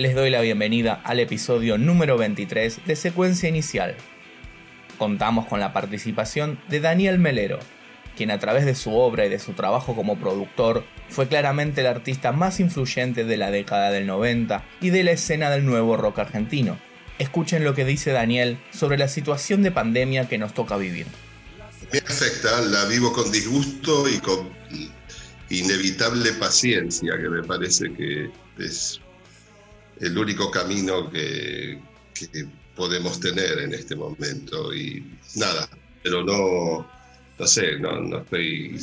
les doy la bienvenida al episodio número 23 de Secuencia Inicial. Contamos con la participación de Daniel Melero, quien a través de su obra y de su trabajo como productor fue claramente el artista más influyente de la década del 90 y de la escena del nuevo rock argentino. Escuchen lo que dice Daniel sobre la situación de pandemia que nos toca vivir. Me afecta, la vivo con disgusto y con inevitable paciencia, que me parece que es el único camino que, podemos tener en este momento. Y nada, pero no, no sé, no, no estoy,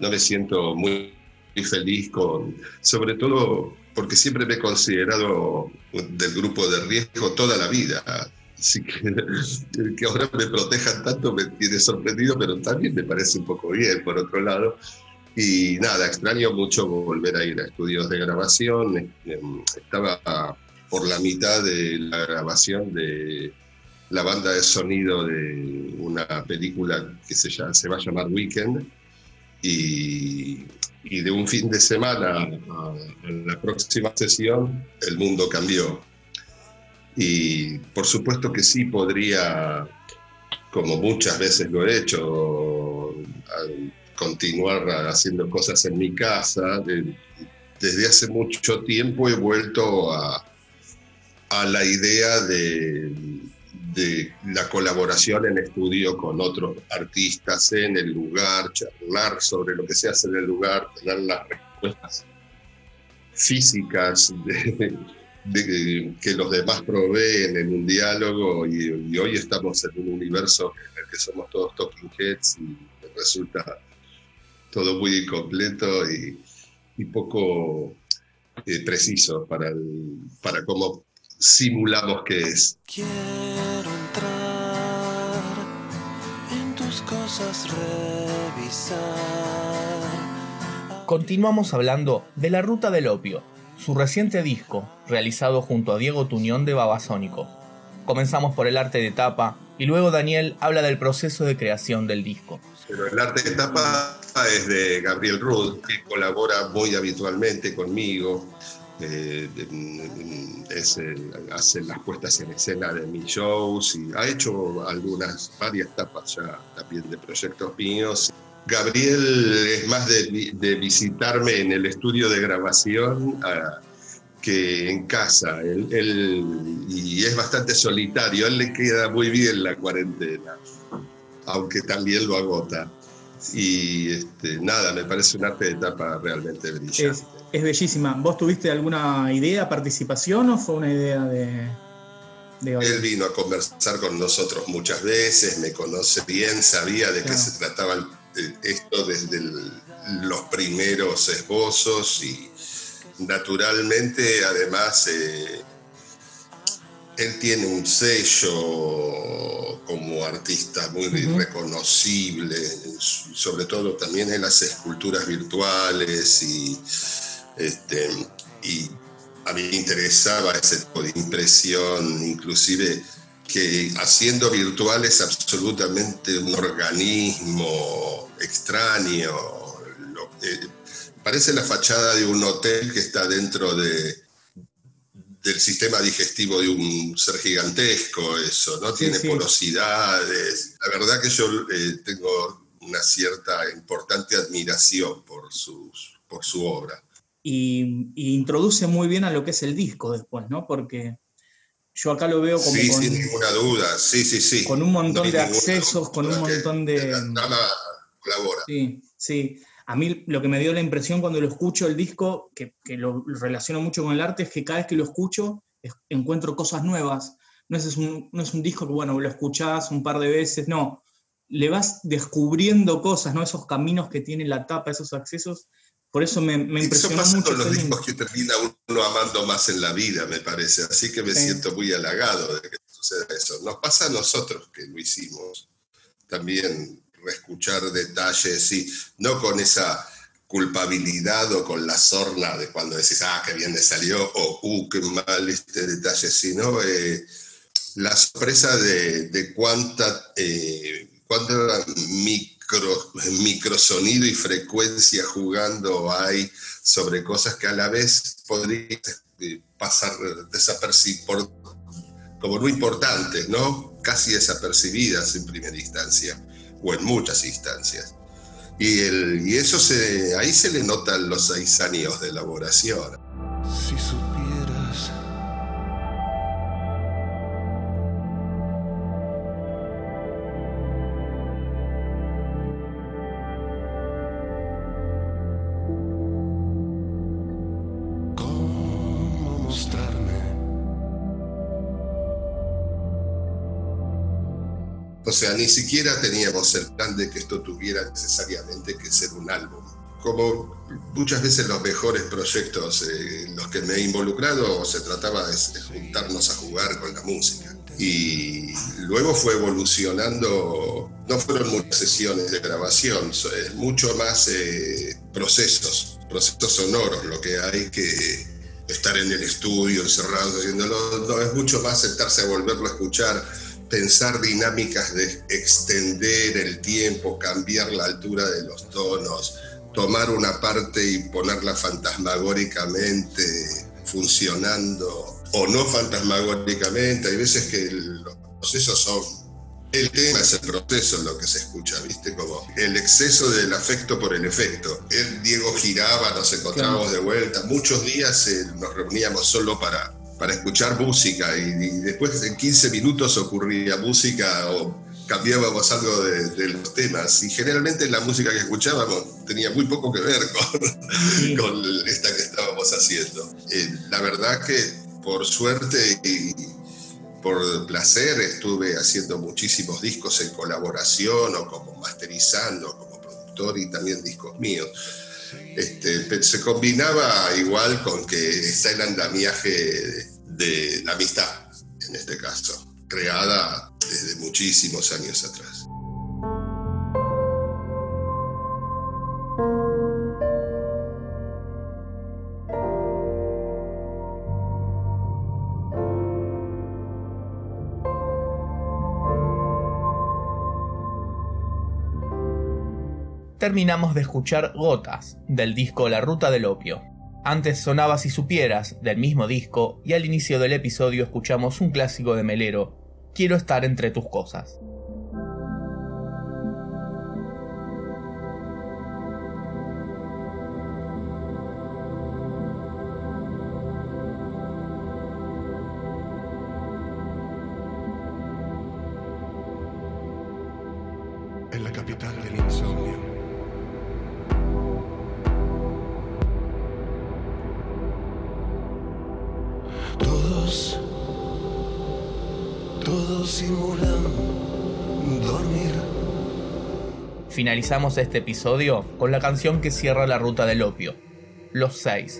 no me siento muy, feliz con, sobre todo porque siempre me he considerado del grupo de riesgo toda la vida. Así que, que ahora me protejan tanto me tiene sorprendido, pero también me parece un poco bien, por otro lado. Y nada, extraño mucho volver a ir a estudios de grabación. Em, estaba por la mitad de la grabación de la banda de sonido de una película que se, llama, se va a llamar Weekend. Y, y de un fin de semana a, la próxima sesión, el mundo cambió. Y por supuesto que sí podría, como muchas veces lo he hecho, continuar haciendo cosas en mi casa. desde hace mucho tiempo he vuelto a, la idea de, la colaboración en estudio con otros artistas en el lugar, charlar sobre lo que se hace en el lugar, tener las respuestas físicas que los demás proveen en un diálogo y, y, hoy estamos en un universo en el que somos todos talking heads y resulta todo muy completo y, poco eh, preciso para, para cómo simulamos que es. Quiero entrar en tus cosas, revisar. Continuamos hablando de La Ruta del Opio, su reciente disco, realizado junto a Diego Tuñón de Babasónico. Comenzamos por el arte de tapa y luego Daniel habla del proceso de creación del disco. Pero el arte de tapa es de Gabriel Rudd, que colabora muy habitualmente conmigo. Eh, hace las puestas en escena de mis shows y ha hecho algunas, varias tapas ya también de proyectos míos. Gabriel es más de, visitarme en el estudio de grabación ah, que en casa. Él, y es bastante solitario, a él le queda muy bien la cuarentena, aunque también lo agota. Y este, nada, me parece un arte de etapa realmente brillante. Es, bellísima. ¿Vos tuviste alguna idea, participación o fue una idea de, Él vino a conversar con nosotros muchas veces, me conoce bien, sabía de qué se trataba esto desde los primeros esbozos y naturalmente además eh, él tiene un sello como artista muy reconocible, sobre todo también en las esculturas virtuales y, este, y a mí me interesaba ese tipo de impresión, inclusive que haciendo virtual es absolutamente un organismo extraño. Eh, parece la fachada de un hotel que está dentro de, del sistema digestivo de un ser gigantesco, eso, ¿no? Tiene porosidades. La verdad que yo eh, tengo una cierta importante admiración por, sus, por su obra. Y, introduce muy bien a lo que es el disco después, ¿no? Porque yo acá lo veo como. Sí, sin ninguna duda, sí, sí, sí. Con un montón de accesos, con un montón de. La colabora. Sí, sí. A mí lo que me dio la impresión cuando lo escucho el disco, que, lo relaciono mucho con el arte, es que cada vez que lo escucho encuentro cosas nuevas. No es, un, no es un disco que, bueno, lo escuchás un par de veces, no. Le vas descubriendo cosas, ¿no? Esos caminos que tiene la tapa, esos accesos. Por eso me, me impresionó eso pasa Con los discos que termina uno amando más en la vida, me parece. Así que me siento muy halagado de que suceda eso. Nos pasa a nosotros que lo hicimos. También escuchar detalles y no con esa culpabilidad o con la sorna de cuando decís, ah, qué bien le salió, o, uh, qué mal este detalle, sino eh, la sorpresa de, de cuánta, eh, micro, microsonido y frecuencia jugando hay sobre cosas que a la vez podrías eh, pasar desapercibidos, como no importantes, ¿no? Casi desapercibidas en primera instancia, o en muchas instancias. Y, el, y eso se, ahí se le notan los seis años de elaboración. Sea, ni siquiera teníamos el plan de que esto tuviera necesariamente que ser un álbum. Como muchas veces los mejores proyectos eh, los que me he involucrado, se trataba de juntarnos a jugar con la música. Y luego fue evolucionando, no fueron muchas sesiones de grabación, so- eh, mucho más eh, procesos, procesos sonoros, lo que hay que estar en el estudio, encerrado, haciéndolo, no, es mucho más sentarse a volverlo a escuchar, pensar dinámicas de extender el tiempo, cambiar la altura de los tonos, tomar una parte y ponerla fantasmagóricamente funcionando o no fantasmagóricamente. Hay veces que los procesos son... El tema es el proceso lo que se escucha, ¿viste? Como el exceso del afecto por el efecto. El Diego giraba, nos encontrábamos de vuelta. Muchos días eh, nos reuníamos solo para, para escuchar música y, y después en 15 minutos ocurría música o cambiábamos algo de, de los temas. Y generalmente la música que escuchábamos tenía muy poco que ver con, Sí. con esta que estábamos haciendo. Eh, la verdad que por suerte y por placer estuve haciendo muchísimos discos en colaboración o como masterizando, como productor y también discos míos. Este, se combinaba igual con que está el andamiaje de la amistad, en este caso, creada desde muchísimos años atrás. Terminamos de escuchar Gotas, del disco La Ruta del Opio. Antes sonaba Si Supieras, del mismo disco, y al inicio del episodio escuchamos un clásico de Melero, Quiero estar entre tus cosas. en la capital del insomnio. Todos simulan dormir. Finalizamos este episodio con la canción que cierra la ruta del opio, Los Seis,